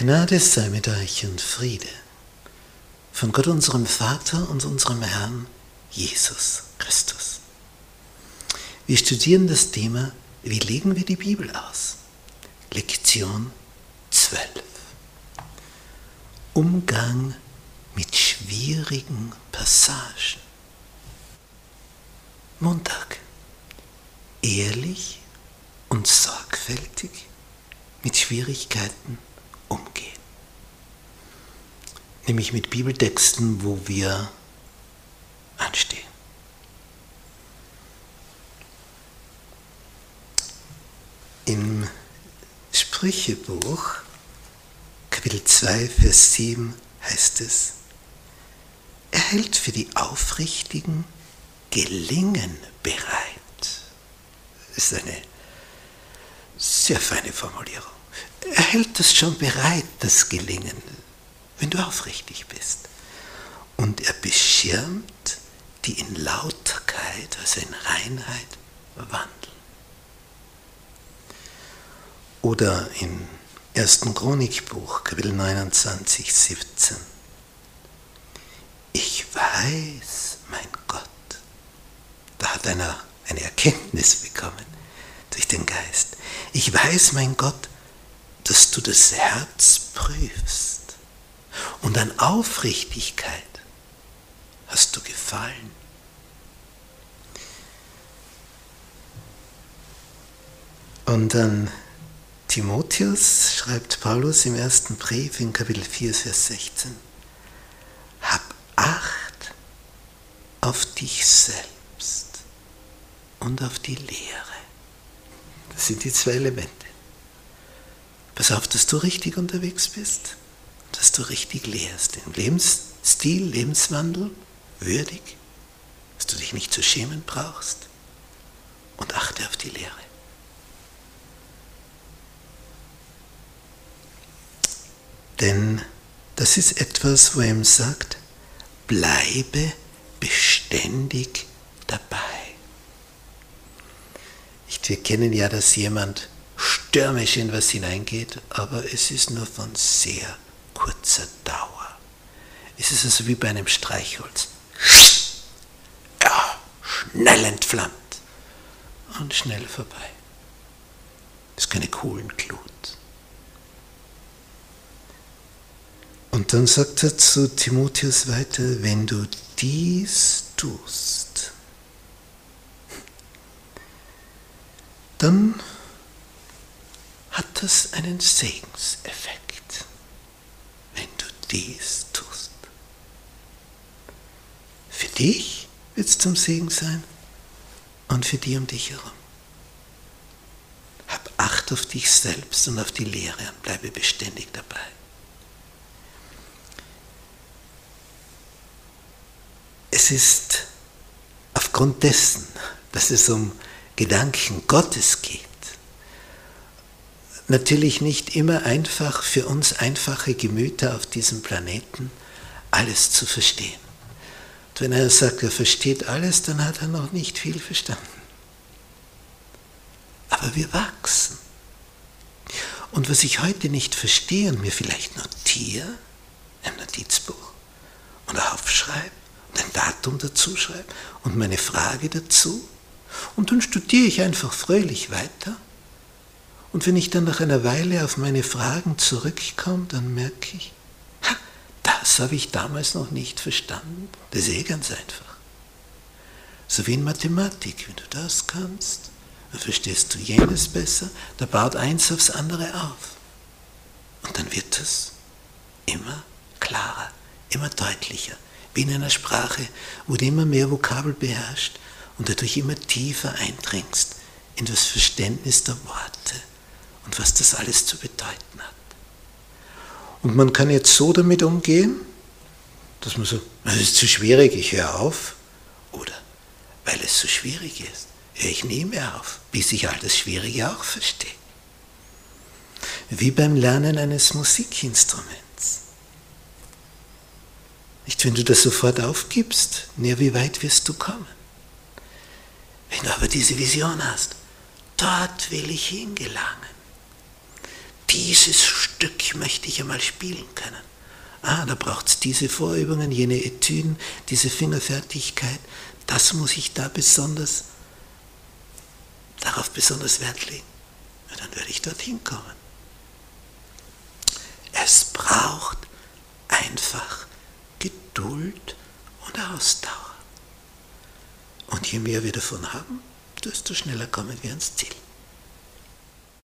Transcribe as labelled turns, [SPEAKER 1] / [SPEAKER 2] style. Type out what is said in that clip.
[SPEAKER 1] Gnade sei mit euch und Friede von Gott unserem Vater und unserem Herrn Jesus Christus. Wir studieren das Thema, wie legen wir die Bibel aus? Lektion 12. Umgang mit schwierigen Passagen. Montag. Ehrlich und sorgfältig mit Schwierigkeiten umgehen. Nämlich mit Bibeltexten, wo wir anstehen. Im Sprüchebuch, Kapitel 2, Vers 7 heißt es, er hält für die Aufrichtigen Gelingen bereit. Das ist eine sehr feine Formulierung. Er hält das schon bereit, das Gelingen, wenn du aufrichtig bist. Und er beschirmt die in Lauterkeit, also in Reinheit wandeln. Oder im 1. Chronikbuch, Kapitel 29, 17. Ich weiß, mein Gott, da hat einer eine Erkenntnis bekommen durch den Geist. Ich weiß, mein Gott, dass du das Herz prüfst und an Aufrichtigkeit hast du gefallen. Und an Timotheus schreibt Paulus im ersten Brief in Kapitel 4, Vers 16, hab Acht auf dich selbst und auf die Lehre. Das sind die zwei Elemente. Pass auf, dass du richtig unterwegs bist, dass du richtig lehrst, im Lebensstil, Lebenswandel, würdig, dass du dich nicht zu schämen brauchst und achte auf die Lehre. Denn das ist etwas, wo er ihm sagt, bleibe beständig dabei. Wir kennen ja, dass jemand stürmisch in was hineingeht, aber es ist nur von sehr kurzer Dauer. Es ist also wie bei einem Streichholz. Ja, schnell entflammt und schnell vorbei. Das ist keine Kohlenglut. Und dann sagt er zu Timotheus weiter, wenn du dies tust, dann hat das einen Segenseffekt, dies tust. Für dich wird es zum Segen sein und für die um dich herum. Hab Acht auf dich selbst und auf die Lehre und bleibe beständig dabei. Es ist aufgrund dessen, dass es um Gedanken Gottes geht, natürlich nicht immer einfach für uns einfache Gemüter auf diesem Planeten alles zu verstehen. Und wenn er sagt, er versteht alles, dann hat er noch nicht viel verstanden. Aber wir wachsen. Und was ich heute nicht verstehe und mir vielleicht notiere im Notizbuch und aufschreibe, ein Datum dazu schreibe und meine Frage dazu. Und dann studiere ich einfach fröhlich weiter. Und wenn ich dann nach einer Weile auf meine Fragen zurückkomme, dann merke ich, ha, das habe ich damals noch nicht verstanden. Das ist eh ganz einfach. So wie in Mathematik, wenn du das kannst, dann verstehst du jenes besser, da baut eins aufs andere auf. Und dann wird es immer klarer, immer deutlicher wie in einer Sprache, wo du immer mehr Vokabel beherrschst und dadurch immer tiefer eindringst in das Verständnis der Worte und was das alles zu bedeuten hat. Und man kann jetzt so damit umgehen, dass man sagt, das ist zu schwierig, ich höre auf. Oder weil es so schwierig ist, höre ich nie mehr auf, bis ich all das Schwierige auch verstehe. Wie beim Lernen eines Musikinstruments. Nicht, wenn du das sofort aufgibst, näher wie weit wirst du kommen? Wenn du aber diese Vision hast, dort will ich hingelangen, dieses Stück möchte ich einmal spielen können. Ah, da braucht es diese Vorübungen, jene Etüden, diese Fingerfertigkeit. Das muss ich da besonders, darauf besonders Wert legen. Ja, dann werde ich dorthin kommen. Es braucht einfach Geduld und Ausdauer. Und je mehr wir davon haben, desto schneller kommen wir ans Ziel.